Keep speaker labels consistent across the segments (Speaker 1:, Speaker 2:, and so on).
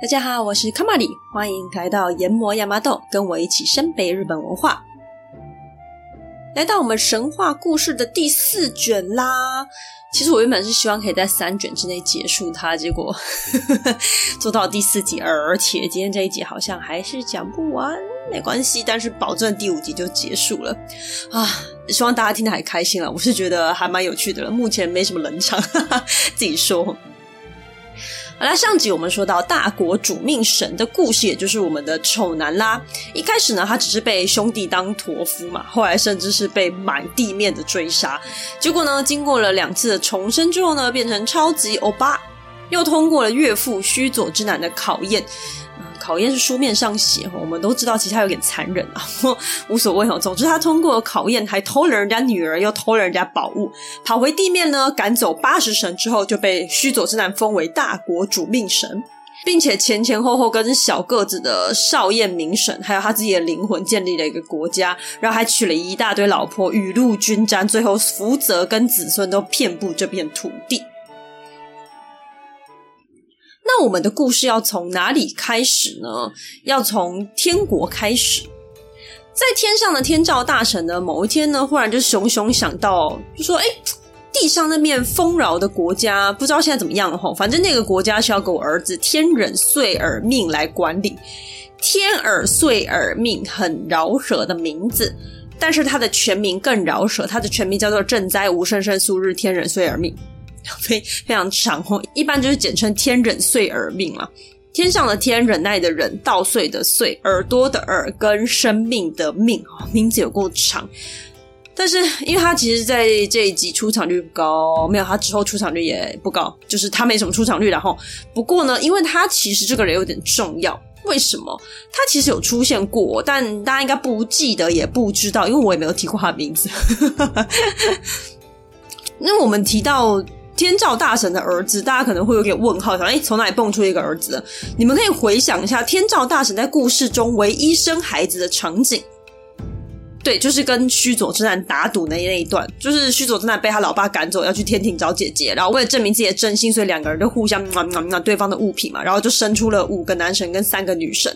Speaker 1: 大家好，我是卡玛里，欢迎来到研磨亚麻豆，跟我一起深背日本文化。来到我们神话故事的第四卷啦。其实我原本是希望可以在三卷之内结束它，结果 做到第四集，而且今天这一集好像还是讲不完，没关系，但是保证第五集就结束了啊！希望大家听得还开心了，我是觉得还蛮有趣的了，目前没什么冷场，哈哈，自己说。好啦，上集我们说到大国主命神的故事，也就是我们的丑男啦。一开始呢，他只是被兄弟当驮夫嘛，后来甚至是被满地面的追杀。结果呢，经过了两次的重生之后呢，变成超级欧巴，又通过了岳父须佐之男的考验。考验是书面上写，我们都知道其实他有点残忍啊，无所谓哦。总之他通过考验，还偷了人家女儿，又偷了人家宝物，跑回地面呢，赶走八十神之后，就被须佐之男封为大国主命神，并且前前后后跟小个子的少彦名神，还有他自己的灵魂建立了一个国家，然后还娶了一大堆老婆，雨露均沾，最后福泽跟子孙都遍布这片土地。我们的故事要从哪里开始呢？要从天国开始。在天上的天照大神呢，某一天呢，忽然就熊熊想到，就说：“哎，地上那面丰饶的国家，不知道现在怎么样了哈。反正那个国家是要给我儿子天忍碎耳命来管理。天耳碎耳命很饶舌的名字，但是他的全名更饶舌，他的全名叫做赈灾无胜圣素日天忍碎耳命。”非非常长哦，一般就是简称天忍碎耳命嘛。天上的天，忍耐的忍，稻穗的穗，耳朵的耳，跟生命的命，名字有够长。但是因为他其实在这一集出场率不高，没有他之后出场率也不高，就是他没什么出场率。然后不过呢，因为他其实这个人有点重要，为什么？他其实有出现过，但大家应该不记得，也不知道，因为我也没有提过他的名字。那我们提到。天照大神的儿子，大家可能会有点问号，想哎，从哪里蹦出一个儿子？你们可以回想一下，天照大神在故事中唯一生孩子的场景，对，就是跟须佐之男打赌的那一段，就是须佐之男被他老爸赶走，要去天庭找姐姐，然后为了证明自己的真心，所以两个人就互相拿拿对方的物品嘛，然后就生出了五个男神跟三个女神。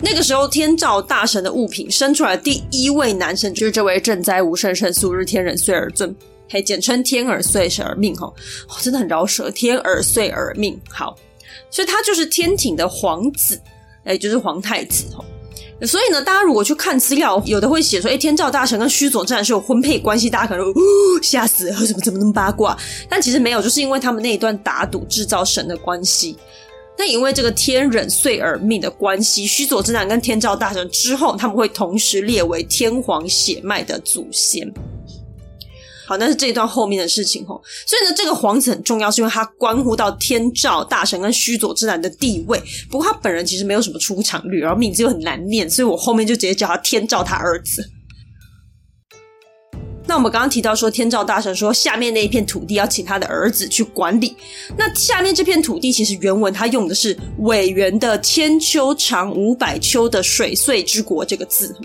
Speaker 1: 那个时候，天照大神的物品生出来的第一位男神，就是这位赈灾无胜圣素日天人穗耳尊。嘿简称天耳穗耳命哈，哦，真的很饶舌。天耳碎耳命好，所以他就是天庭的皇子，哎，就是皇太子。所以呢，大家如果去看资料，有的会写说，哎，天照大神跟须佐之男是有婚配关系，大家可能吓死了，怎么怎么那么八卦？但其实没有，就是因为他们那一段打赌制造神的关系。那因为这个天忍碎耳命的关系，须佐之男跟天照大神之后，他们会同时列为天皇血脉的祖先。好，那是这一段后面的事情吼。所以呢，这个皇子很重要，是因为他关乎到天照大神跟须佐之男的地位。不过他本人其实没有什么出场率，然后名字又很难念，所以我后面就直接叫他天照他儿子。那我们刚刚提到说，天照大神说下面那一片土地要请他的儿子去管理。那下面这片土地其实原文他用的是苇原的千秋长五百秋的水穗之国这个字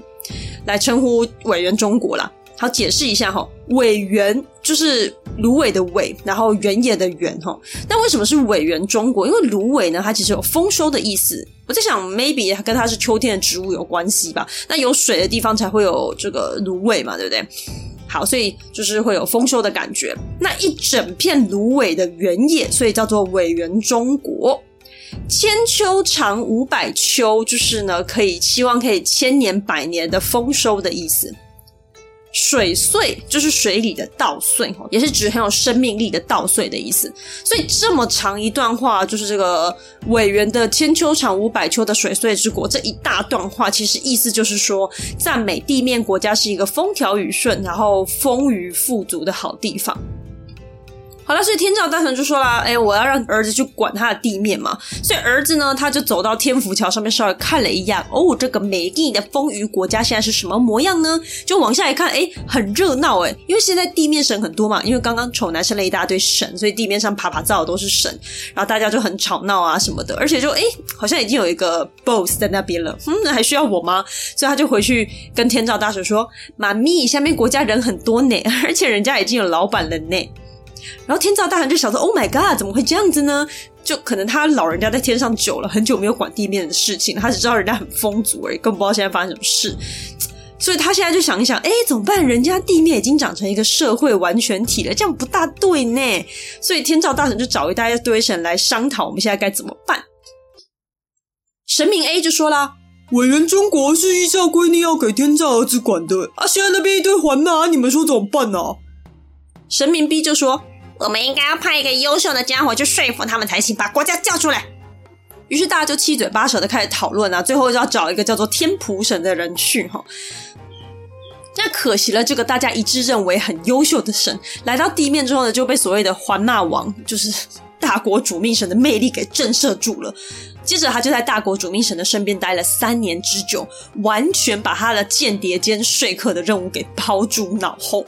Speaker 1: 来称呼苇原中国啦。好，解释一下哈，苇原就是芦苇的苇，然后原野的原哈。那为什么是苇原中国？因为芦苇呢，它其实有丰收的意思。我在想，maybe 跟它是秋天的植物有关系吧。那有水的地方才会有这个芦苇嘛，对不对？好，所以就是会有丰收的感觉。那一整片芦苇的原野，所以叫做苇原中国。千秋长五百秋，就是呢，可以希望可以千年百年的丰收的意思。水穗就是水里的稻穗，也是指很有生命力的稻穗的意思。所以这么长一段话，就是这个委员的千秋长五百秋的水穗之国，这一大段话，其实意思就是说，赞美地面国家是一个风调雨顺，然后丰腴富足的好地方。好了，所以天照大神就说啦：“哎，我要让儿子去管他的地面嘛。”所以儿子呢，他就走到天福桥上面，稍微看了一眼。哦，这个美丽的丰腴国家现在是什么模样呢？就往下一看，哎，很热闹哎，因为现在地面神很多嘛。因为刚刚丑男生了一大堆神，所以地面上爬爬造的都是神，然后大家就很吵闹啊什么的。而且就哎，好像已经有一个 boss 在那边了。嗯，还需要我吗？所以他就回去跟天照大神说：“妈咪，下面国家人很多呢，而且人家已经有老板了呢。”然后天照大神就想说：“Oh my god，怎么会这样子呢？”就可能他老人家在天上久了，很久没有管地面的事情，他只知道人家很丰足而已，更不知道现在发生什么事。所以他现在就想一想，哎，怎么办？人家地面已经长成一个社会完全体了，这样不大对呢。所以天照大神就找一大堆神来商讨，我们现在该怎么办？神明 A 就说啦：“
Speaker 2: 委员中国是依照规定要给天照儿子管的啊，现在那边一堆环纳，你们说怎么办呢？”
Speaker 1: 神明 B 就说。
Speaker 3: 我们应该要派一个优秀的家伙去说服他们才行，把国家叫出来。
Speaker 1: 于是大家就七嘴八舌的开始讨论啊，最后就要找一个叫做天普神的人去哈。那可惜了，这个大家一致认为很优秀的神来到地面之后呢，就被所谓的环纳王，就是大国主命神的魅力给震慑住了。接着他就在大国主命神的身边待了三年之久，完全把他的间谍兼说客的任务给抛诸脑后。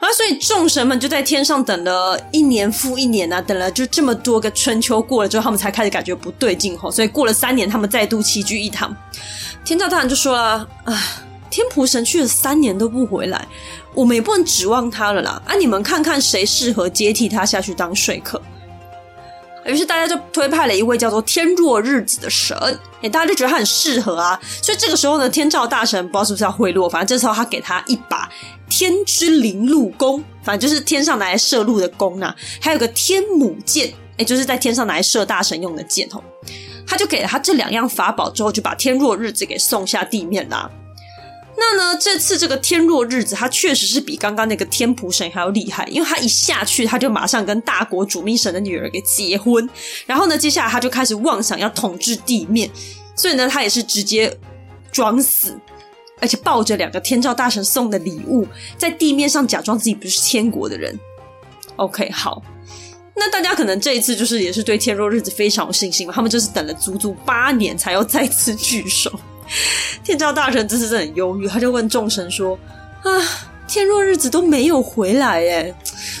Speaker 1: 啊，所以众神们就在天上等了一年复一年啊，等了就这么多个春秋过了之后，他们才开始感觉不对劲吼。所以过了三年，他们再度齐聚一堂。天照大人就说了：“啊，天蒲神去了三年都不回来，我们也不能指望他了啦。啊，你们看看谁适合接替他下去当说客。”于是大家就推派了一位叫做天若日子的神，哎，大家就觉得他很适合啊。所以这个时候呢，天照大神不知道是不是要贿赂，反正这时候他给他一把。天之灵鹿弓，反正就是天上拿来射鹿的弓呐、啊，还有个天母箭，哎，就是在天上拿来射大神用的箭哦。他就给了他这两样法宝之后，就把天若日子给送下地面啦。那呢，这次这个天若日子，他确实是比刚刚那个天普神还要厉害，因为他一下去，他就马上跟大国主命神的女儿给结婚，然后呢，接下来他就开始妄想要统治地面，所以呢，他也是直接装死。而且抱着两个天照大神送的礼物，在地面上假装自己不是天国的人。OK，好，那大家可能这一次就是也是对天若日子非常有信心嘛，他们就是等了足足八年才要再次聚首。天照大神这次真的很忧郁，他就问众神说：“啊，天若日子都没有回来，诶，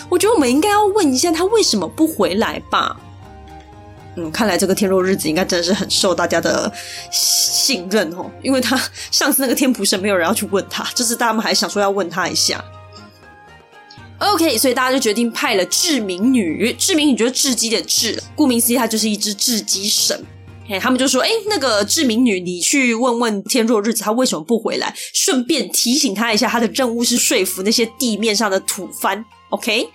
Speaker 1: 我觉得我们应该要问一下他为什么不回来吧。”嗯，看来这个天若日子应该真的是很受大家的信任哦，因为他上次那个天普神没有人要去问他，这次大家们还想说要问他一下。OK，所以大家就决定派了雉冥女，雉冥女就是雉鸡的雉，顾名思义，她就是一只雉鸡神。嘿，他们就说：“哎，那个志明女，你去问问天若日子，他为什么不回来？顺便提醒他一下，他的任务是说服那些地面上的土番。”OK。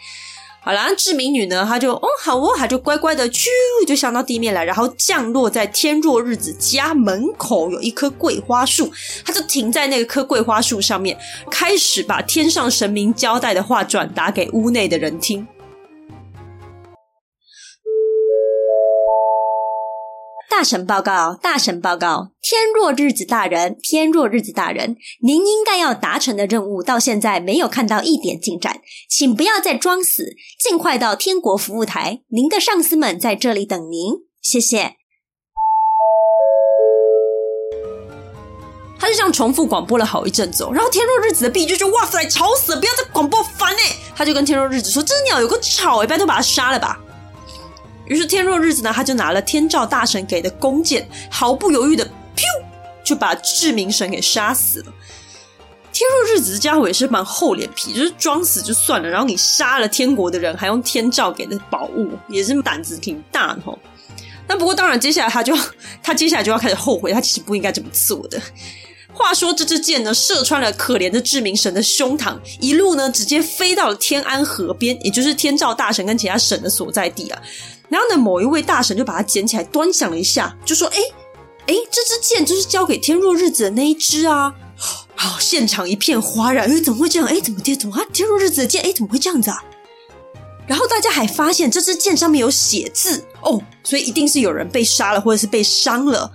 Speaker 1: 好啦，志明女呢，她就哦好哦，她就乖乖的啾就上到地面来，然后降落在天若日子家门口有一棵桂花树，她就停在那棵桂花树上面，开始把天上神明交代的话转达给屋内的人听。
Speaker 4: 大神报告，大神报告，天若日子大人，天若日子大人，您应该要达成的任务到现在没有看到一点进展，请不要再装死，尽快到天国服务台，您的上司们在这里等您，谢谢。
Speaker 1: 他就这样重复广播了好一阵子，然后天若日子的 B 就说：“哇塞，吵死了，不要再广播烦哎！”他就跟天若日子说：“这鸟有个吵哎，拜托把它杀了吧。”于是天若日子呢，他就拿了天照大神给的弓箭，毫不犹豫的，噗，就把雉冥神给杀死了。天若日子这家伙也是蛮厚脸皮，就是装死就算了，然后你杀了天国的人，还用天照给的宝物，也是胆子挺大的吼。那不过当然，接下来他就他接下来就要开始后悔，他其实不应该这么做的。话说这支箭呢，射穿了可怜的志明神的胸膛，一路呢直接飞到了天安河边，也就是天照大神跟其他神的所在地啊。然后呢，某一位大神就把它捡起来，端详了一下，就说：“哎，哎，这支箭就是交给天若日子的那一支啊！”好，现场一片哗然，哎，怎么会这样？哎，怎么天怎么啊？天若日子的箭，哎，怎么会这样子啊？然后大家还发现这支箭上面有写字哦，所以一定是有人被杀了，或者是被伤了。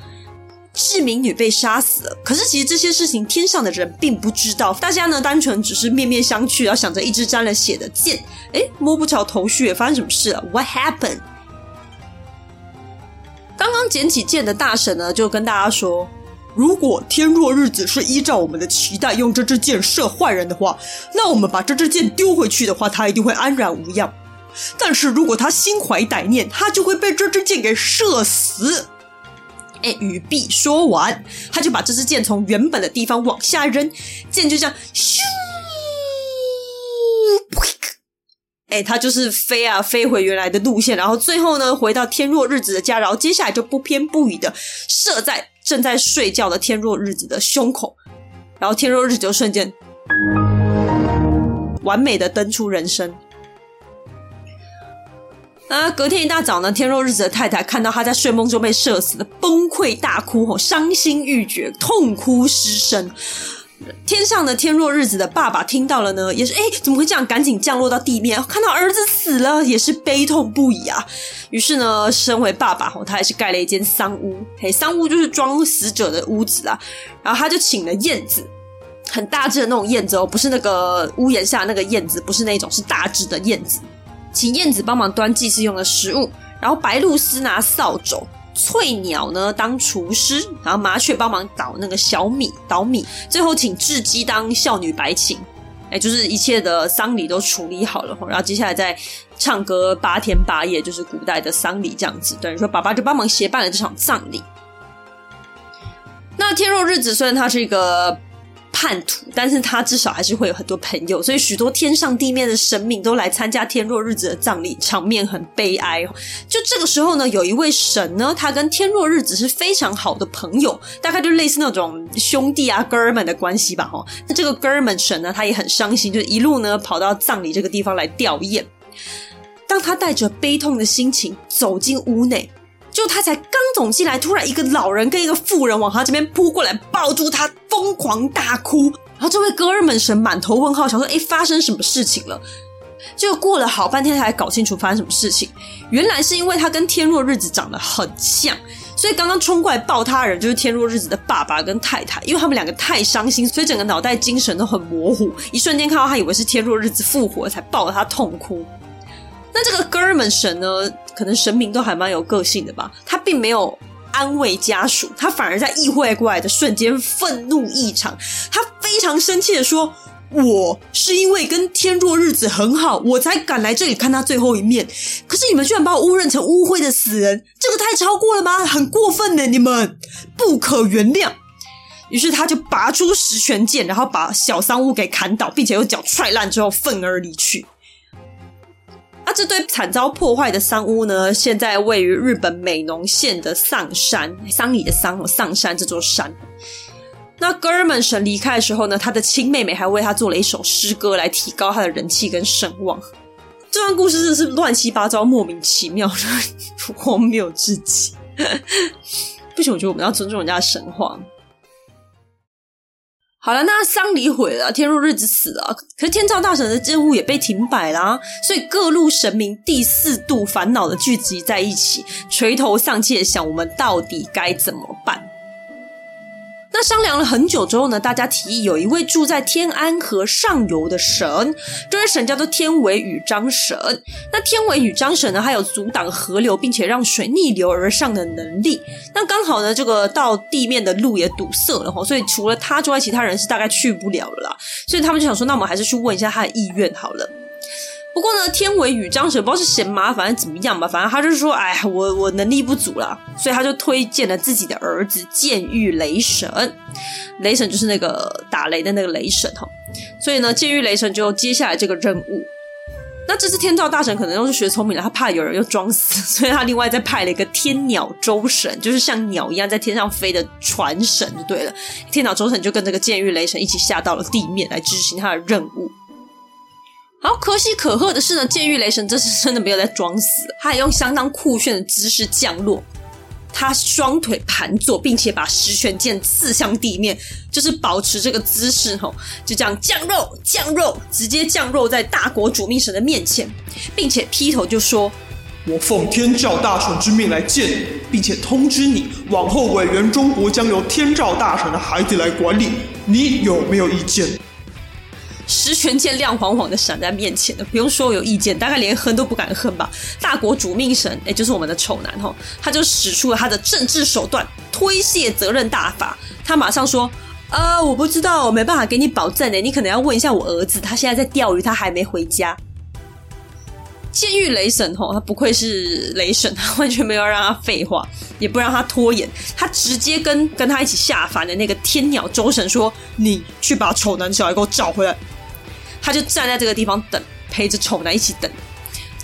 Speaker 1: 雉冥女被杀死了，可是其实这些事情天上的人并不知道，大家呢单纯只是面面相觑，然后想着一支沾了血的箭，哎，摸不着头绪，发生什么事了？What happened？刚刚捡起剑的大神呢，就跟大家说：“如果天若日子是依照我们的期待用这支箭射坏人的话，那我们把这支箭丢回去的话，他一定会安然无恙。但是如果他心怀歹念，他就会被这支箭给射死。”哎，语毕说完，他就把这支箭从原本的地方往下扔，箭就这样咻，哎，他就是飞啊飞回原来的路线，然后最后呢回到天若日子的家，然后接下来就不偏不倚的射在正在睡觉的天若日子的胸口，然后天若日子就瞬间完美的登出人生。啊，隔天一大早呢，天若日子的太太看到他在睡梦中被射死的，崩溃大哭，吼，伤心欲绝，痛哭失声。天上的天若日子的爸爸听到了呢，也是哎，怎么会这样？赶紧降落到地面，看到儿子死了，也是悲痛不已啊。于是呢，身为爸爸吼，他还是盖了一间丧屋，嘿，丧屋就是装死者的屋子啊。然后他就请了燕子，很大只的那种燕子哦，不是那个屋檐下那个燕子，不是那种，是大只的燕子，请燕子帮忙端祭祀用的食物，然后白露丝拿扫帚。翠鸟呢当厨师，然后麻雀帮忙捣那个小米捣米，最后请雉鸡当孝女白琴，哎，就是一切的丧礼都处理好了，然后接下来再唱歌八天八夜，就是古代的丧礼这样子。等于说爸爸就帮忙协办了这场葬礼。那天若日子虽然他是一个。叛徒，但是他至少还是会有很多朋友，所以许多天上地面的神明都来参加天若日子的葬礼，场面很悲哀。就这个时候呢，有一位神呢，他跟天若日子是非常好的朋友，大概就类似那种兄弟啊、哥们的关系吧。哈，那这个哥们神呢，他也很伤心，就一路呢跑到葬礼这个地方来吊唁。当他带着悲痛的心情走进屋内。就他才刚走进来，突然一个老人跟一个妇人往他这边扑过来，抱住他，疯狂大哭。然后这位哥尔门神满头问号，想说：“诶，发生什么事情了？”就过了好半天才搞清楚发生什么事情。原来是因为他跟天若日子长得很像，所以刚刚冲过来抱他的人就是天若日子的爸爸跟太太。因为他们两个太伤心，所以整个脑袋精神都很模糊，一瞬间看到他以为是天若日子复活，才抱着他痛哭。那这个哥尔门神呢？可能神明都还蛮有个性的吧。他并没有安慰家属，他反而在意会过来的瞬间愤怒异常。他非常生气的说：“我是因为跟天若日子很好，我才赶来这里看他最后一面。可是你们居然把我误认成污秽的死人，这个太超过了吗？很过分呢！你们不可原谅。”于是他就拔出十拳剑，然后把小桑屋给砍倒，并且用脚踹烂之后愤而离去。那这对惨遭破坏的桑屋呢，现在位于日本美浓县的上山，桑里的丧，丧山这座山。那哥尔门神离开的时候呢，他的亲妹妹还为他做了一首诗歌来提高他的人气跟声望。这段故事真的是乱七八糟、莫名其妙的 荒谬至极。不行，我觉得我们要尊重人家的神话。好了，那丧礼毁了，天若日子死了，可是天照大神的任务也被停摆啦，所以各路神明第四度烦恼的聚集在一起，垂头丧气的想：我们到底该怎么办？那商量了很久之后呢，大家提议有一位住在天安河上游的神，这位神叫做天尾羽张神。那天尾羽张神呢，还有阻挡河流并且让水逆流而上的能力。那刚好呢，这个到地面的路也堵塞了哈，所以除了他之外，其他人是大概去不了了啦。所以他们就想说，那我们还是去问一下他的意愿好了。不过呢，天尾羽张神不知道是嫌麻烦还是怎么样吧，反正他就是说，哎，我我能力不足了，所以他就推荐了自己的儿子剑玉雷神。雷神就是那个打雷的那个雷神哈，所以呢，剑玉雷神就接下来这个任务。那这次天照大神可能又是学聪明了，他怕有人又装死，所以他另外再派了一个天鸟周神，就是像鸟一样在天上飞的船神就对了。天鸟周神就跟这个剑玉雷神一起下到了地面来执行他的任务。好，可喜可贺的是呢，剑玉雷神这次真的没有在装死，他还用相当酷炫的姿势降落。他双腿盘坐，并且把十拳剑刺向地面，就是保持这个姿势吼，就这样降肉降肉，直接降肉在大国主命神的面前，并且劈头就说：“
Speaker 2: 我奉天照大神之命来见你，并且通知你，往后委员中国将由天照大神的孩子来管理，你有没有意见？”
Speaker 1: 十全剑亮晃晃的闪在面前的，不用说我有意见，大概连哼都不敢哼吧。大国主命神，哎，就是我们的丑男吼，他就使出了他的政治手段，推卸责任大法。他马上说：“啊，我不知道，我没办法给你保证呢，你可能要问一下我儿子，他现在在钓鱼，他还没回家。”监狱雷神吼，他不愧是雷神，他完全没有让他废话，也不让他拖延，他直接跟跟他一起下凡的那个天鸟周神说：“你去把丑男小孩给我找回来。”他就站在这个地方等，陪着丑男一起等。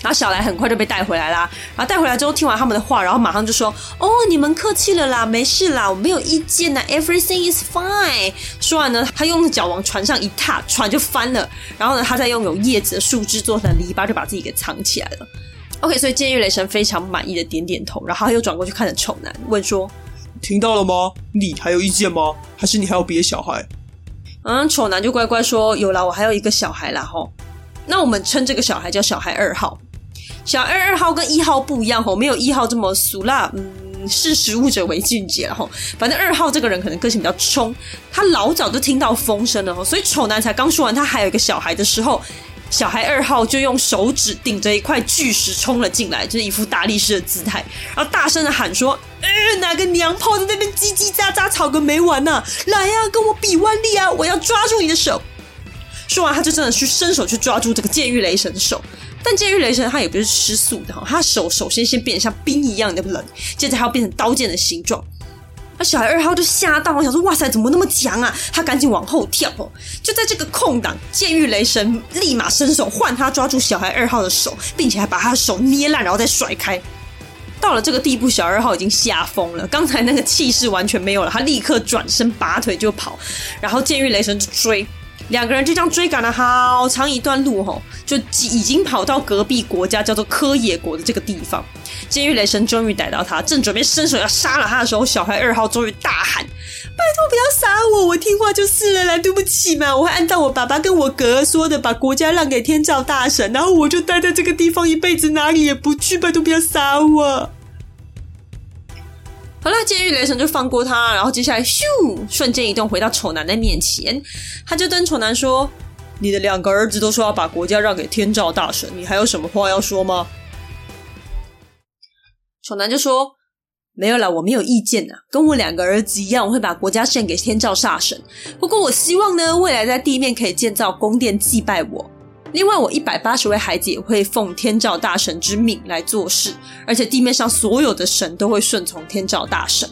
Speaker 1: 然后小来很快就被带回来啦。然后带回来之后，听完他们的话，然后马上就说：“哦，你们客气了啦，没事啦，我没有意见呐，everything is fine。”说完呢，他用脚往船上一踏，船就翻了。然后呢，他再用有叶子的树枝做成篱笆，就把自己给藏起来了。OK，所以剑狱雷神非常满意的点点头，然后他又转过去看着丑男，问说：“
Speaker 2: 听到了吗？你还有意见吗？还是你还有别的小孩？”
Speaker 1: 嗯，丑男就乖乖说：“有啦，我还有一个小孩啦。”吼，那我们称这个小孩叫小孩二号。小二二号跟一号不一样吼，没有一号这么俗辣，嗯，识时务者为俊杰吼。反正二号这个人可能个性比较冲，他老早就听到风声了吼，所以丑男才刚说完他还有一个小孩的时候，小孩二号就用手指顶着一块巨石冲了进来，就是一副大力士的姿态，然后大声的喊说：“呃，哪个娘炮在那边叽叽喳喳吵个没完呐、来呀、啊，跟我比腕力啊！我要抓住你的手。”说完，他就真的去伸手去抓住这个剑狱雷神的手。但剑狱雷神他也不是吃素的哈，他手首先先变得像冰一样的冷，接着他要变成刀剑的形状。那小孩二号就吓到，我想说哇塞，怎么那么强啊？他赶紧往后跳哦。就在这个空档，剑狱雷神立马伸手换他抓住小孩二号的手，并且还把他的手捏烂，然后再甩开。到了这个地步，小二号已经吓疯了，刚才那个气势完全没有了，他立刻转身拔腿就跑，然后剑狱雷神就追。两个人就这样追赶了好长一段路，吼，就已经跑到隔壁国家叫做柯野国的这个地方。监狱雷神终于逮到他，正准备伸手要杀了他的时候，小孩二号终于大喊：“拜托不要杀我，我听话就是了啦，对不起嘛，我会按照我爸爸跟我哥哥说的，把国家让给天照大神，然后我就待在这个地方一辈子，哪里也不去，拜托不要杀我。”好了，监狱雷神就放过他，然后接下来咻，瞬间移动回到丑男的面前，他就跟丑男说：“你的两个儿子都说要把国家让给天照大神，你还有什么话要说吗？”丑男就说：“没有啦，我没有意见呐，跟我两个儿子一样，我会把国家献给天照大神。不过我希望呢，未来在地面可以建造宫殿祭拜我。”另外，我一百八十位孩子也会奉天照大神之命来做事，而且地面上所有的神都会顺从天照大神。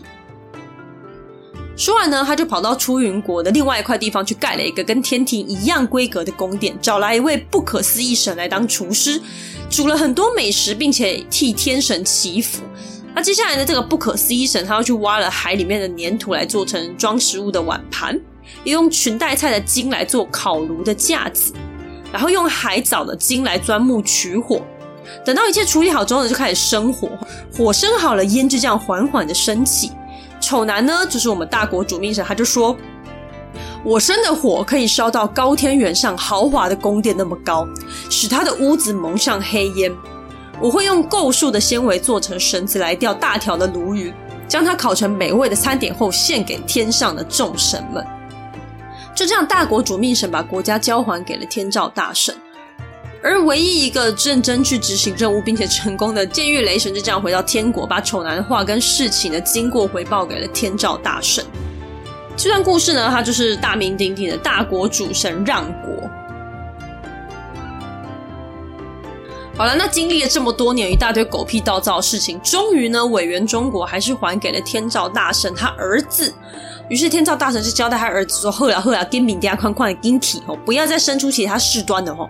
Speaker 1: 说完呢，他就跑到出云国的另外一块地方去盖了一个跟天庭一样规格的宫殿，找来一位不可思议神来当厨师，煮了很多美食，并且替天神祈福。那接下来呢，这个不可思议神他要去挖了海里面的粘土来做成装食物的碗盘，也用裙带菜的筋来做烤炉的架子。然后用海藻的茎来钻木取火，等到一切处理好之后呢，就开始生火。火生好了，烟就这样缓缓的升起。丑男呢，就是我们大国主命神，他就说：“我生的火可以烧到高天原上豪华的宫殿那么高，使他的屋子蒙上黑烟。我会用构树的纤维做成绳子来钓大条的鲈鱼，将它烤成美味的餐点后献给天上的众神们。”就这样，大国主命神把国家交还给了天照大神，而唯一一个认真去执行任务并且成功的监狱雷神就这样回到天国，把丑男的话跟事情的经过回报给了天照大神。这段故事呢，它就是大名鼎鼎的大国主神让国。好了，那经历了这么多年一大堆狗屁倒灶的事情，终于呢，委员中国还是还给了天照大神他儿子。于是天照大神就交代他儿子说：“后来后来，跟敏家宽宽的晶体哦，不要再生出其他事端了哦。”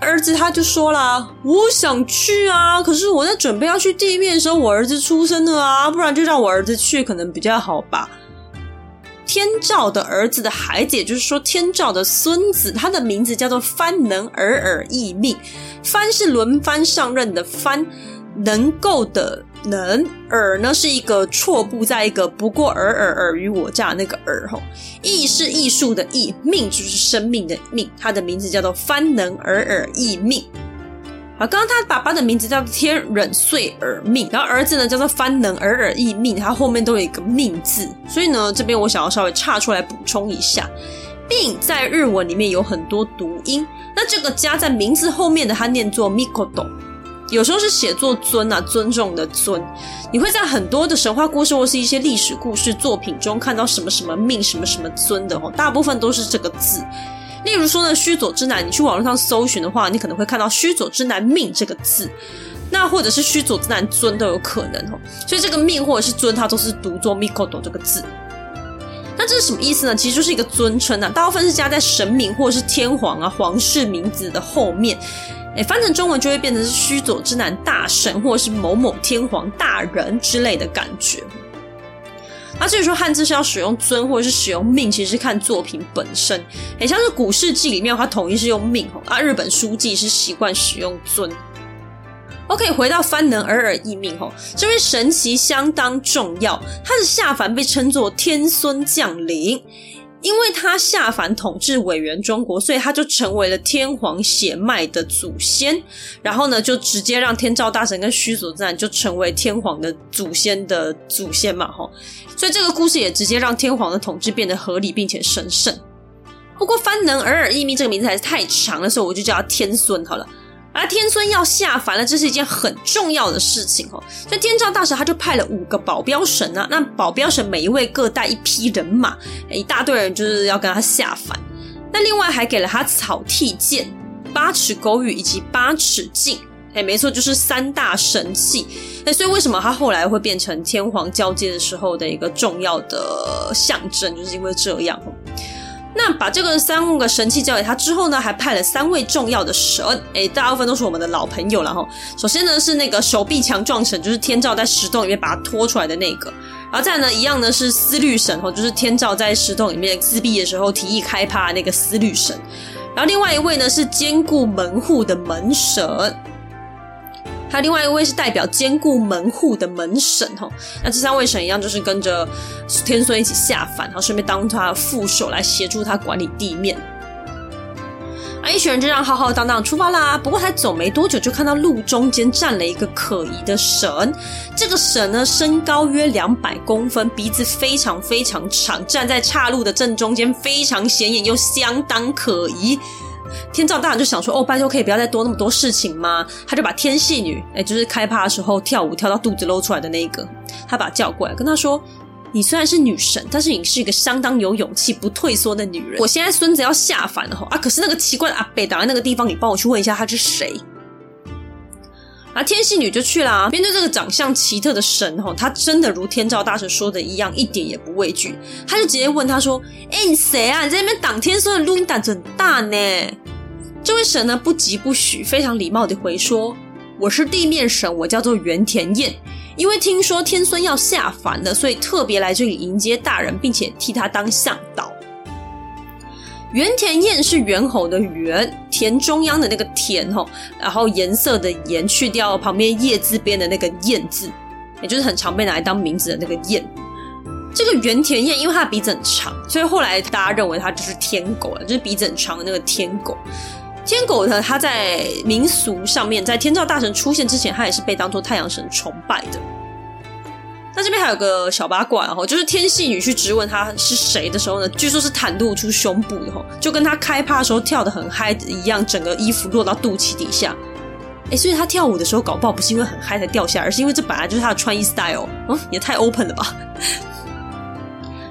Speaker 1: 儿子他就说了：“我想去啊，可是我在准备要去地面的时候，我儿子出生了啊，不然就让我儿子去，可能比较好吧。”天照的儿子的孩子，也就是说天照的孙子，他的名字叫做藩能尔尔义命。藩是轮番上任的藩，能够的。能尔呢是一个错步，在一个不过尔尔尔虞我诈那个尔吼，艺是艺术的艺，命就是生命的命，他的名字叫做翻能尔尔义命。好，刚刚他爸爸的名字叫天忍岁尔命，然后儿子呢叫做翻能尔尔义命，他后面都有一个命字，所以呢这边我想要稍微岔出来补充一下，命在日文里面有很多读音，那这个加在名字后面的，它念作 mikodo。有时候是写作尊啊，尊重的尊。你会在很多的神话故事或是一些历史故事作品中看到什么什么命，什么什么尊的哦，大部分都是这个字。例如说呢，须佐之男，你去网络上搜寻的话，你可能会看到须佐之男命这个字，那或者是须佐之男尊都有可能哦。所以这个命或者是尊，它都是读作 mikoto 这个字。那那这是什么意思呢？其实就是一个尊称啊，大部分是加在神明或者是天皇啊、皇室名字的后面。哎，翻成中文就会变成是须佐之男大神，或者是某某天皇大人之类的感觉。那至于说汉字是要使用尊或者是使用命，其实是看作品本身。哎，像是古事记里面，它统一是用命，啊，日本书记是习惯使用尊。OK，回到番能尔尔异命吼，这位神奇相当重要，他的下凡被称作天孙降临。因为他下凡统治苇原中国，所以他就成为了天皇血脉的祖先。然后呢，就直接让天照大神跟须佐之男就成为天皇的祖先的祖先嘛，吼。所以这个故事也直接让天皇的统治变得合理并且神圣。不过翻能尔尔异命这个名字还是太长了，所以我就叫他天孙好了。而天孙要下凡了，这是一件很重要的事情哦。所以天照大神他就派了五个保镖神啊，那保镖神每一位各带一批人马，一大堆人就是要跟他下凡。那另外还给了他草剃剑、八尺狗羽以及八尺镜，哎，没错，就是三大神器。那所以为什么他后来会变成天皇交接的时候的一个重要的象征，就是因为这样。那把这个三个神器交给他之后呢，还派了三位重要的神，诶，大部分都是我们的老朋友了哈。首先呢是那个手臂强壮神，就是天照在石洞里面把他拖出来的那个。然后再呢一样呢是思虑神哈，就是天照在石洞里面自闭的时候提议开趴那个思虑神。然后另外一位呢是坚固门户的门神。他另外一位是代表坚固门户的门神哈，那这三位神一样，就是跟着天孙一起下凡，然后顺便当他副手来协助他管理地面。啊，一群人就这样浩浩荡荡出发啦。不过才走没多久，就看到路中间站了一个可疑的神。这个神呢，身高约两百公分，鼻子非常非常长，站在岔路的正中间，非常显眼又相当可疑。天照大人就想说：“哦，拜托，可以不要再多那么多事情吗？”他就把天系女，哎，就是开趴的时候跳舞跳到肚子露出来的那一个，他把他叫过来，跟他说：“你虽然是女神，但是你是一个相当有勇气、不退缩的女人。我现在孙子要下凡了哈啊！可是那个奇怪的阿北挡在那个地方，你帮我去问一下他是谁。”啊，天戏女就去啦。面对这个长相奇特的神哈，他真的如天照大神说的一样，一点也不畏惧。他就直接问他说：“哎，你谁啊？你在那边挡天孙的录音胆子很大呢？”这位神呢，不疾不徐，非常礼貌地回说：“我是地面神，我叫做猿田彦。因为听说天孙要下凡了，所以特别来这里迎接大人，并且替他当向导。”原田彦是猿猴的猿，田中央的那个田吼，然后颜色的颜，去掉旁边叶字边的那个彦字，也就是很常被拿来当名字的那个彦。这个原田彦，因为他的鼻子很长，所以后来大家认为他就是天狗了，就是鼻子很长的那个天狗。天狗呢，他在民俗上面，在天照大神出现之前，他也是被当做太阳神崇拜的。那这边还有个小八卦哦，就是天戏女去质问他是谁的时候呢，据说是袒露出胸部的吼，就跟他开趴的时候跳的很嗨一样，整个衣服落到肚脐底下。哎，所以他跳舞的时候搞不好不是因为很嗨才掉下，而是因为这本来就是他的穿衣 style。嗯，也太 open 了吧。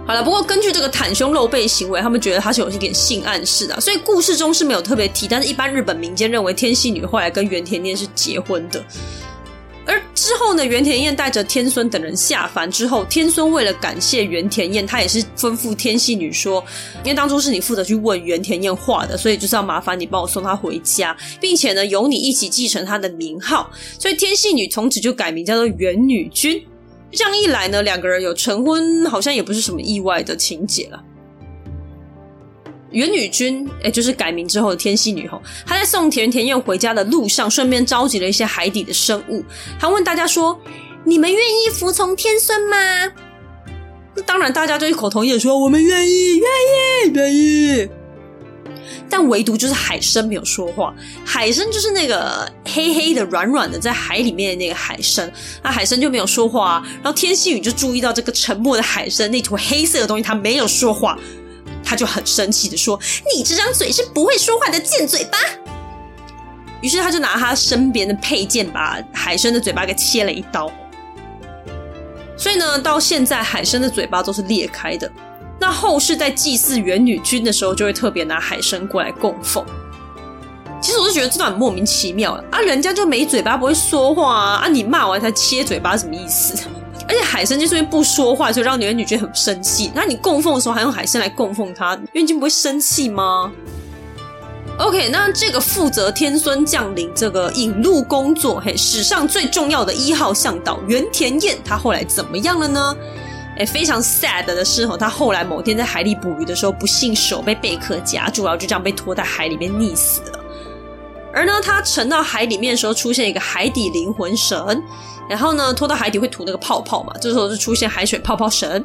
Speaker 1: 好了，不过根据这个袒胸露背行为，他们觉得他是有一点性暗示的，所以故事中是没有特别提，但是一般日本民间认为天戏女后来跟原田念是结婚的。而之后呢，袁田彦带着天孙等人下凡之后，天孙为了感谢袁田彦，他也是吩咐天戏女说：“因为当初是你负责去问袁田彦话的，所以就是要麻烦你帮我送他回家，并且呢，由你一起继承他的名号。所以天戏女从此就改名叫做猿女君。这样一来呢，两个人有成婚，好像也不是什么意外的情节了。”元女君，哎，就是改名之后的天戏女吼，她在送田田彦回家的路上，顺便召集了一些海底的生物。她问大家说：“你们愿意服从天孙吗？”那当然，大家就一口同意说：“我们愿意，愿意，愿意。”但唯独就是海参没有说话。海参就是那个黑黑的、软软的，在海里面的那个海参。那海参就没有说话。然后天戏女就注意到这个沉默的海参，那坨黑色的东西，它没有说话。他就很生气的说：“你这张嘴是不会说话的贱嘴巴。”于是他就拿他身边的佩剑把海参的嘴巴给切了一刀。所以呢，到现在海参的嘴巴都是裂开的。那后世在祭祀元女君的时候，就会特别拿海参过来供奉。其实我就觉得这段很莫名其妙啊！人家就没嘴巴不会说话啊！啊，你骂完才切嘴巴什么意思？而且海参就是因为不说话，所以让元女觉得很生气。那你供奉的时候还用海参来供奉他，元君不会生气吗？OK，那这个负责天孙降临这个引路工作，嘿，史上最重要的一号向导原田彦，他后来怎么样了呢？哎，非常 sad 的是，哈，他后来某天在海里捕鱼的时候，不幸手被贝壳夹住，然后就这样被拖在海里面溺死了。而呢，他沉到海里面的时候，出现一个海底灵魂神，然后呢，拖到海底会吐那个泡泡嘛，这时候就出现海水泡泡神。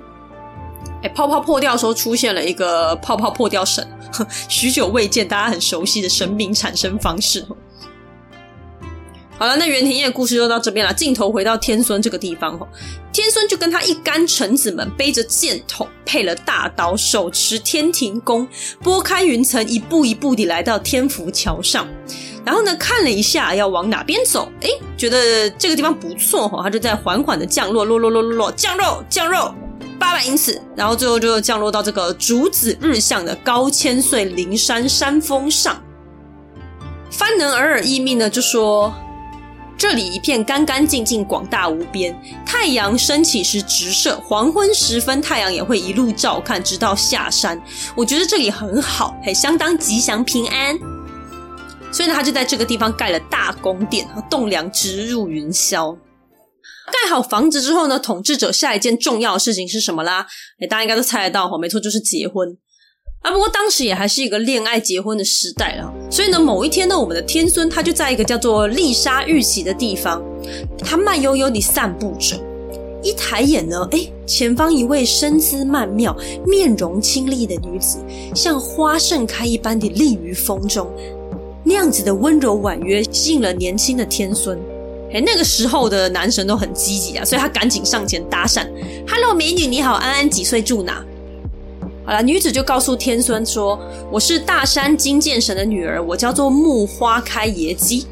Speaker 1: 哎，泡泡破掉的时候，出现了一个泡泡破掉神，许久未见，大家很熟悉的神明产生方式。好了，那袁田彦的故事就到这边了。镜头回到天孙这个地方，天孙就跟他一干臣子们背着剑筒，配了大刀，手持天庭弓，拨开云层，一步一步地来到天福桥上。然后呢，看了一下要往哪边走，诶，觉得这个地方不错哈，他就在缓缓的降落，落落落落落，降落降落八百英尺，然后最后就降落到这个竹子日向的高千岁灵山山峰上。幡能尔尔异命呢，就说。这里一片干干净净，广大无边。太阳升起时直射，黄昏时分太阳也会一路照看，直到下山。我觉得这里很好，还相当吉祥平安。所以呢，他就在这个地方盖了大宫殿和，栋梁直入云霄。盖好房子之后呢，统治者下一件重要的事情是什么啦？诶，大家应该都猜得到哈，没错，就是结婚。啊，不过当时也还是一个恋爱结婚的时代了，所以呢，某一天呢，我们的天孙他就在一个叫做丽莎玉玺的地方，他慢悠悠地散步着，一抬眼呢，哎，前方一位身姿曼妙、面容清丽的女子，像花盛开一般的立于风中，那样子的温柔婉约，吸引了年轻的天孙。哎，那个时候的男神都很积极啊，所以他赶紧上前搭讪：“Hello，美女，你好，安安几岁，住哪？”好了，女子就告诉天孙说：“我是大山金剑神的女儿，我叫做木花开耶姬。”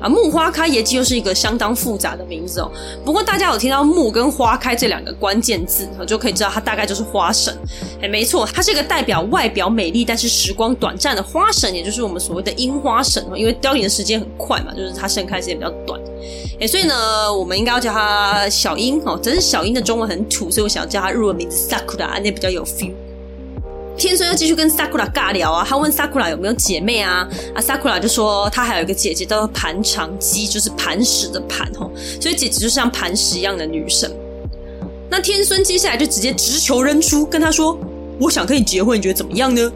Speaker 1: 啊，木花开耶姬又是一个相当复杂的名字哦。不过大家有听到“木”跟“花开”这两个关键字，就可以知道它大概就是花神。哎，没错，它是一个代表外表美丽但是时光短暂的花神，也就是我们所谓的樱花神。因为凋零的时间很快嘛，就是它盛开时间比较短。哎，所以呢，我们应该要叫它小樱哦。只是小樱的中文很土，所以我想要叫它日文名字 Sakura，那比较有 feel。天孙又继续跟 Sakura 尬聊啊，他问 Sakura 有没有姐妹啊？啊，Sakura 就说他还有一个姐姐叫做盘长姬，就是磐石的磐吼，所以姐姐就像磐石一样的女神。那天孙接下来就直接直球扔出，跟他说：“我想跟你结婚，你觉得怎么样呢？”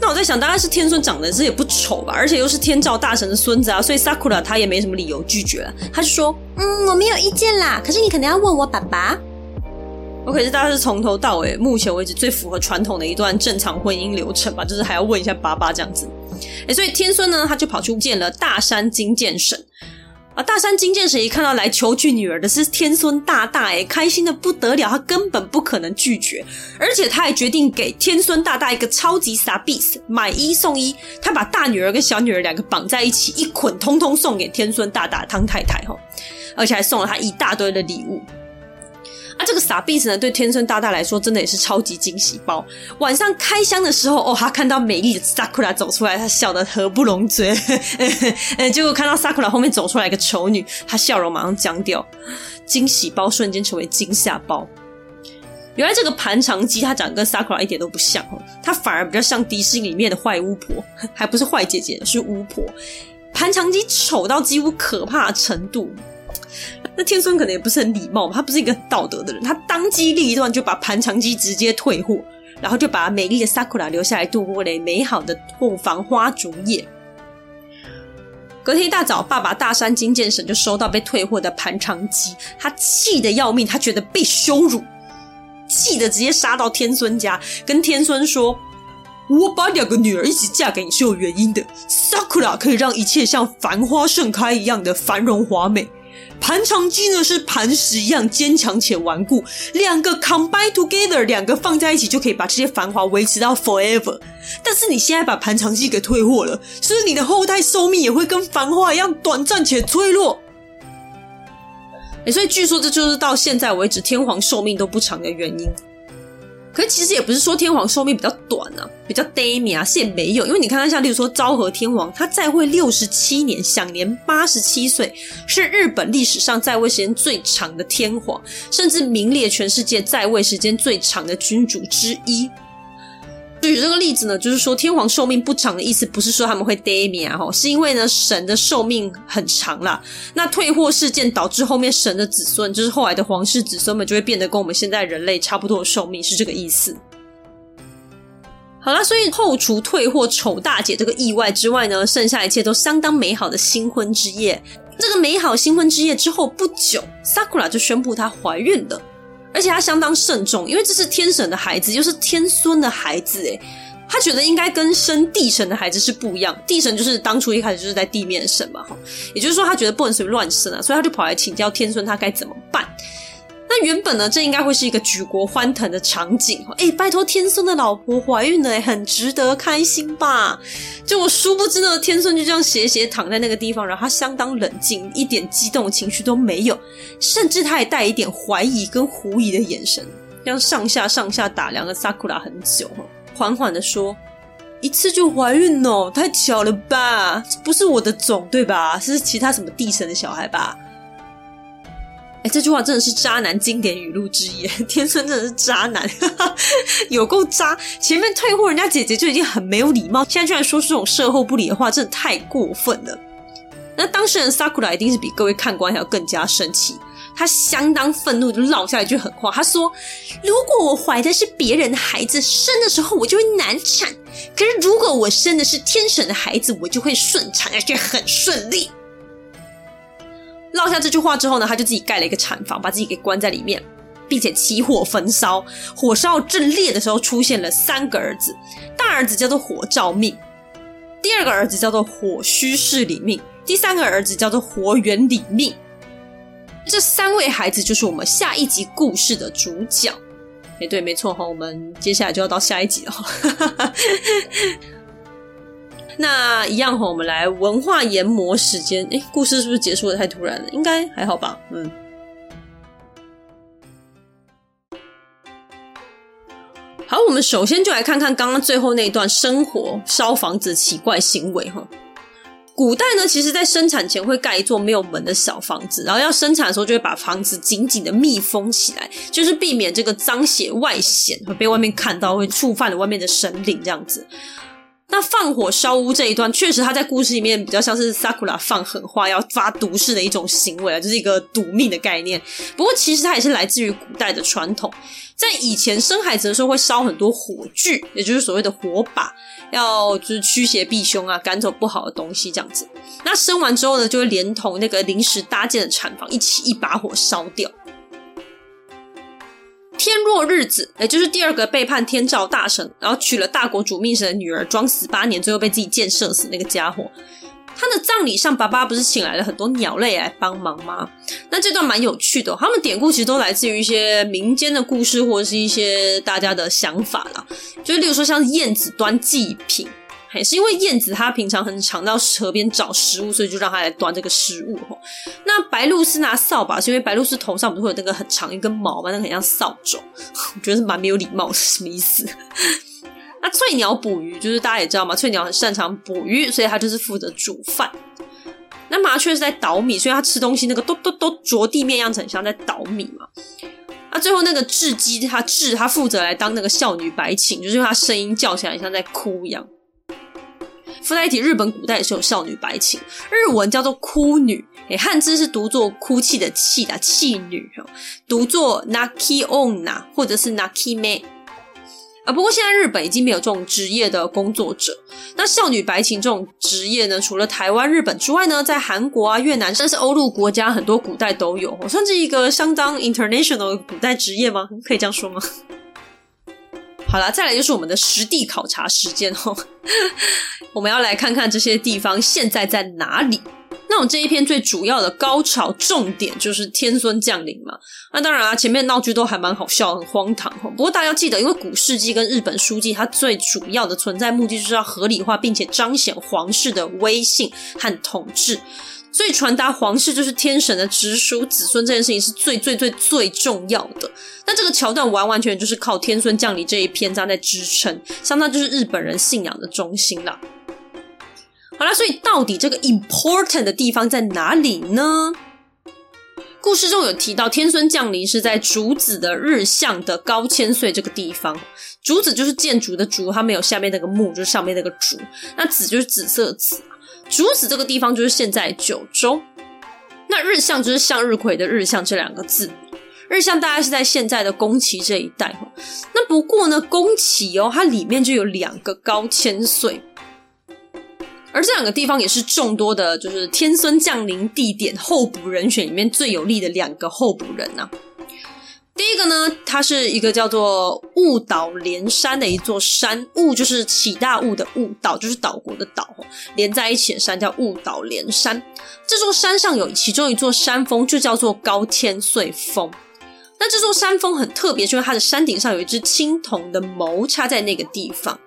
Speaker 1: 那我在想，当然是天孙长得这也不丑吧，而且又是天照大神的孙子啊，所以 Sakura 他也没什么理由拒绝了。他就说：“
Speaker 4: 嗯，我没有意见啦，可是你可能要问我爸爸。
Speaker 1: ”OK，这大概是从头到尾，目前为止最符合传统的一段正常婚姻流程吧，就是还要问一下爸爸这样子。哎，所以天孙呢，他就跑去见了大山金剑神。啊！大山金剑神一看到来求娶女儿的是天孙大大，哎开心的不得了，他根本不可能拒绝，而且他还决定给天孙大大一个超级傻逼，买一送一，他把大女儿跟小女儿两个绑在一起，一捆通通送给天孙大大汤太太哈，而且还送了他一大堆的礼物。啊，这个傻逼呢，对天孙大大来说，真的也是超级惊喜包。晚上开箱的时候，哦，他看到美丽的 Sakura 走出来，他笑得合不拢嘴。结果看到 Sakura 后面走出来一个丑女，他笑容马上僵掉，惊喜包瞬间成为惊吓包。原来这个盘长姬，她长得跟 Sakura 一点都不像哦，她反而比较像迪士尼里面的坏巫婆，还不是坏姐姐，是巫婆。盘长姬丑到几乎可怕的程度。那天孙可能也不是很礼貌，他不是一个很道德的人，他当机立断就把盘长姬直接退货，然后就把美丽的 Sakura 留下来度过了美好的洞房花烛夜。隔天一大早，爸爸大山津见神就收到被退货的盘长姬，他气得要命，他觉得被羞辱，气得直接杀到天孙家，跟天孙说：“我把两个女儿一起嫁给你是有原因的，Sakura 可以让一切像繁花盛开一样的繁荣华美。”盘长肌呢是磐石一样坚强且顽固，两个 combine together，两个放在一起就可以把这些繁华维持到 forever。但是你现在把盘长肌给退货了，所以你的后代寿命也会跟繁华一样短暂且脆弱。欸，所以据说这就是到现在为止天皇寿命都不长的原因。可是其实也不是说天皇寿命比较短啊，比较低迷啊，是也没有。因为你看看像，例如说昭和天皇，他在位六十七年，享年八十七岁，是日本历史上在位时间最长的天皇，甚至名列全世界在位时间最长的君主之一。举这个例子呢，就是说天皇寿命不长的意思，不是说他们会短命啊，是因为呢神的寿命很长啦。那退货事件导致后面神的子孙，就是后来的皇室子孙们，就会变得跟我们现在人类差不多的寿命，是这个意思。好啦，所以后除退货丑大姐这个意外之外呢，剩下一切都相当美好的新婚之夜。这个美好新婚之夜之后不久，Sakura 就宣布她怀孕了。而且他相当慎重，因为这是天神的孩子，又是天孙的孩子，诶他觉得应该跟生地神的孩子是不一样。地神就是当初一开始就是在地面生嘛，哈，也就是说他觉得不能随便乱生啊，所以他就跑来请教天孙，他该怎么。原本呢，这应该会是一个举国欢腾的场景哈！哎，拜托天孙的老婆怀孕了，很值得开心吧？就我殊不知呢，天孙就这样斜斜躺在那个地方，然后他相当冷静，一点激动情绪都没有，甚至他也带一点怀疑跟狐疑的眼神，这样上下上下打量了萨库拉很久，缓缓的说：“一次就怀孕哦，太巧了吧？不是我的种对吧？是其他什么地神的小孩吧？”哎，这句话真的是渣男经典语录之一。天孙真的是渣男，有够渣！前面退货人家姐姐就已经很没有礼貌，现在居然说出这种射后不理的话，真的太过分了。那当事人 Sakura 一定是比各位看官还要更加生气，他相当愤怒，就撂下一句狠话，他说：“如果我怀的是别人的孩子，生的时候我就会难产；可是如果我生的是天神的孩子，我就会顺产，而且很顺利。”落下这句话之后呢，他就自己盖了一个产房，把自己给关在里面，并且起火焚烧。火烧正烈的时候，出现了三个儿子，大儿子叫做火照命，第二个儿子叫做火须势理命，第三个儿子叫做火远理命。这三位孩子就是我们下一集故事的主角。哎，对，没错哈，我们接下来就要到下一集了。那一样哈，我们来文化研磨时间。诶，故事是不是结束的太突然了？应该还好吧。嗯。好，我们首先就来看看刚刚最后那一段生活烧房子奇怪行为哈。古代呢，其实在生产前会盖一座没有门的小房子，然后要生产的时候就会把房子紧紧的密封起来，就是避免这个脏血外显会被外面看到，会触犯了外面的神灵这样子。那放火烧屋这一段，确实他在故事里面比较像是 Sakura 放狠话要发毒誓的一种行为啊，就是一个赌命的概念。不过其实它也是来自于古代的传统，在以前生孩子的时候会烧很多火炬，也就是所谓的火把，要就是驱邪避凶啊，赶走不好的东西这样子。那生完之后呢，就会连同那个临时搭建的产房一起一把火烧掉。天若日子，也就是第二个背叛天照大神，然后娶了大国主命神的女儿，装死八年，最后被自己箭射死那个家伙。他的葬礼上，爸爸不是请来了很多鸟类来帮忙吗？那这段蛮有趣的，他们典故其实都来自于一些民间的故事，或者是一些大家的想法啦。就是例如说，像燕子端祭品。还是因为燕子它平常很常到河边找食物，所以就让它来端这个食物。那白鹭是拿扫把，是因为白鹭是头上不是会有那个很长一根毛吗？那个很像扫帚，我觉得是蛮没有礼貌的，什么意思？那翠鸟捕鱼，就是大家也知道嘛，翠鸟很擅长捕鱼，所以它就是负责煮饭。那麻雀是在捣米，所以它吃东西那个都都都啄地面样子很像在捣米嘛。那最后那个雉鸡，它雉它负责来当那个孝女白琴，就是因为它声音叫起来像在哭一样。附带一提，日本古代也是有少女白琴，日文叫做哭女，诶，汉字是读作哭泣的泣啊泣女，读作 naki onna 或者是 naki me 啊。不过现在日本已经没有这种职业的工作者。那少女白琴这种职业呢，除了台湾、日本之外呢，在韩国啊、越南，甚至欧陆国家很多古代都有，算是一个相当 international 的古代职业吗？可以这样说吗？好啦，再来就是我们的实地考察时间哦。我们要来看看这些地方现在在哪里。那我们这一篇最主要的高潮重点就是天孙降临嘛。那当然啊，前面闹剧都还蛮好笑，很荒唐哦。不过大家要记得，因为古世纪跟日本书记，它最主要的存在目的就是要合理化并且彰显皇室的威信和统治。所以传达皇室就是天神的直属子孙这件事情是最最最最重要的。那这个桥段完完全全就是靠天孙降临这一篇章在支撑，相当就是日本人信仰的中心啦。好啦，所以到底这个 important 的地方在哪里呢？故事中有提到，天孙降临是在竹子的日向的高千岁这个地方。竹子就是建筑的竹，它没有下面那个木，就是上面那个竹。那紫就是紫色的紫。竹子这个地方就是现在九州。那日向就是向日葵的日向这两个字。日向大概是在现在的宫崎这一带。那不过呢，宫崎哦，它里面就有两个高千岁。而这两个地方也是众多的，就是天孙降临地点候补人选里面最有力的两个候补人呐、第一个呢，它是一个叫做雾岛连山的一座山，雾就是起大雾的雾，岛就是岛国的岛，连在一起的山叫雾岛连山。这座山上有其中一座山峰，就叫做高千岁峰。那这座山峰很特别，就是它的山顶上有一只青铜的矛插在那个地方。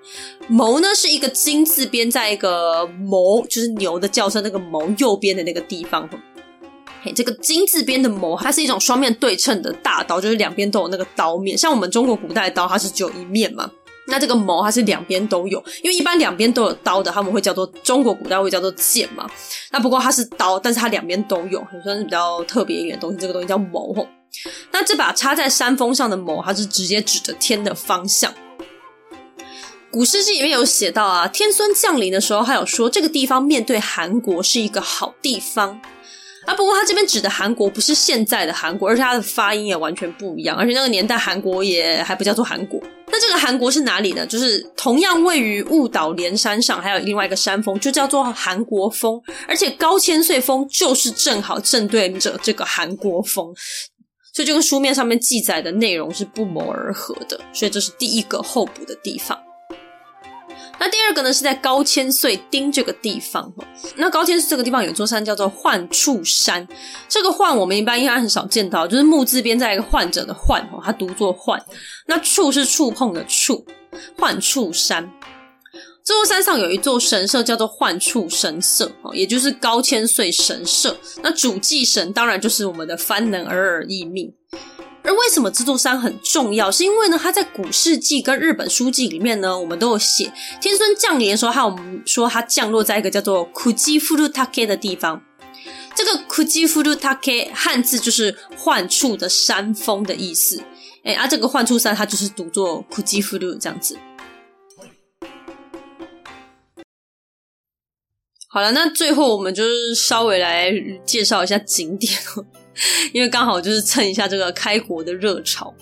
Speaker 1: 矛呢是一个金字边，在一个谋就是牛的叫声那个谋右边的那个地方。嘿，这个金字边的矛，它是一种双面对称的大刀，就是两边都有那个刀面。像我们中国古代刀，它是只有一面嘛。那这个矛它是两边都有，因为一般两边都有刀的，他们会叫做中国古代会叫做剑嘛。那不过它是刀，但是它两边都有，很算是比较特别一点东西。这个东西叫矛吼。那这把插在山峰上的矛，它是直接指着天的方向。古诗记里面有写到啊，天孙降临的时候，还有说这个地方面对韩国是一个好地方啊。不过他这边指的韩国不是现在的韩国，而且它的发音也完全不一样，而且那个年代韩国也还不叫做韩国。那这个韩国是哪里呢？就是同样位于雾岛连山上，还有另外一个山峰，就叫做韩国峰，而且高千岁峰就是正好正对着这个韩国峰。所以这个书面上面记载的内容是不谋而合的，所以这是第一个候补的地方。那第二个呢，是在高千穗町这个地方。那高千穗这个地方有一座山叫做患处山，这个患我们一般应该很少见到，就是木字边在一个患者的患，它读作患。那处是触碰的处，患处山。这座山上有一座神社，叫做患处神社，也就是高千穗神社。那主祭神当然就是我们的番能尔尔义命。而为什么这座山很重要？是因为呢，它在古事记跟日本书纪里面呢，我们都有写天孙降临的时候，还有我们说它降落在一个叫做库基夫鲁塔克的地方。这个库基夫鲁塔克汉字就是患处的山峰的意思。哎，啊，这个患处山它就是读作库基夫鲁这样子。好了，那最后我们就是稍微来介绍一下景点，因为刚好就是蹭一下这个开国的热潮。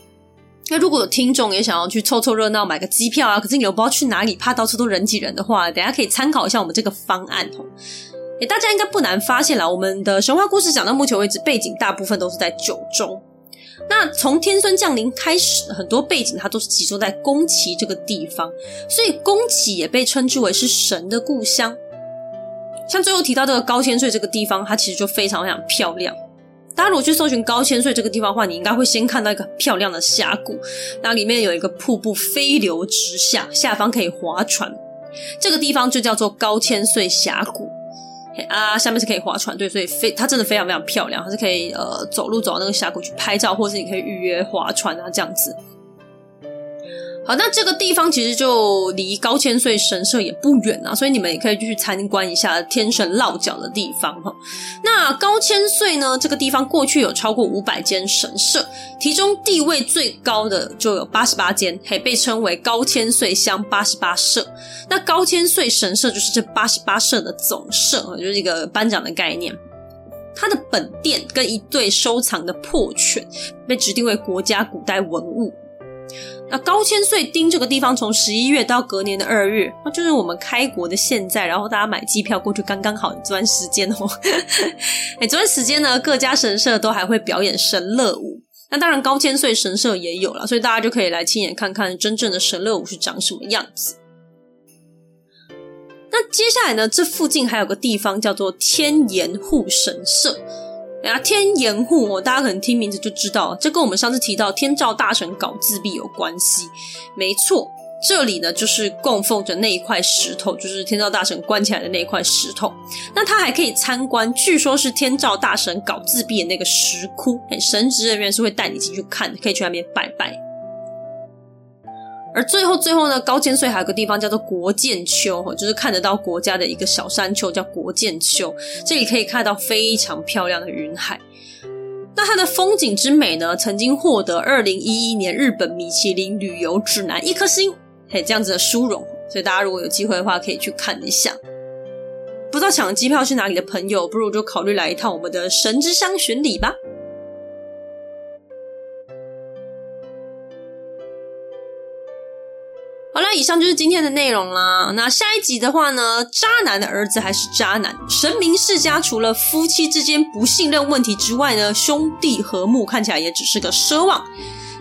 Speaker 1: 那如果有听众也想要去凑凑热闹，买个机票啊，可是你又不知道去哪里，怕到处都人挤人的话，等下可以参考一下我们这个方案哦。诶，大家应该不难发现啦，我们的神话故事讲到目前为止，背景大部分都是在九州。那从天孙降临开始，很多背景它都是集中在宫崎这个地方，所以宫崎也被称之为是神的故乡。像最后提到这个高千岁这个地方，它其实就非常非常漂亮。大家如果去搜寻高千穗这个地方的话，你应该会先看到一个很漂亮的峡谷，那里面有一个瀑布飞流直下，下方可以划船。这个地方就叫做高千穗峡谷啊，下面是可以划船，对，所以非它真的非常非常漂亮，它是可以呃走路走到那个峡谷去拍照，或是你可以预约划船啊这样子。好，那这个地方其实就离高千岁神社也不远啊，所以你们也可以去参观一下天神落脚的地方哈。那高千岁呢，这个地方过去有超过五百间神社，其中地位最高的就有八十八间，还被称为高千岁乡八十八社。那高千岁神社就是这八十八社的总社，就是一个颁奖的概念。它的本殿跟一对收藏的破犬被指定为国家古代文物。那高千穗町这个地方，从十一月到隔年的二月，那就是我们开国的现在，然后大家买机票过去刚刚好这段时间哦。哎，这段时间呢，各家神社都还会表演神乐舞。那当然，高千穗神社也有了，所以大家就可以来亲眼看看真正的神乐舞是长什么样子。那接下来呢，这附近还有个地方叫做天岩户神社。哎呀，天岩户哦，大家可能听名字就知道，这跟我们上次提到天照大神搞自闭有关系。没错，这里呢，就是供奉着那一块石头，就是天照大神关起来的那一块石头。那他还可以参观，据说是天照大神搞自闭的那个石窟，神职人员是会带你进去看，可以去那边拜拜。而最后最后呢，高千穗还有个地方叫做国见丘，就是看得到国家的一个小山丘，叫国见丘。这里可以看到非常漂亮的云海。那它的风景之美呢，曾经获得二零一一年日本米其林旅游指南一颗星。嘿，这样子的殊荣，所以大家如果有机会的话，可以去看一下。不知道抢机票去哪里的朋友，不如就考虑来一趟我们的神之乡巡礼吧。那，以上就是今天的内容啦。那下一集的话呢，渣男的儿子还是渣男？神明世家除了夫妻之间不信任问题之外呢，兄弟和睦看起来也只是个奢望。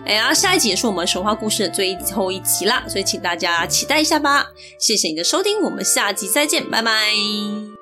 Speaker 1: 哎呀，下一集也是我们神话故事的最后一集啦，所以请大家期待一下吧。谢谢你的收听，我们下集再见，拜拜。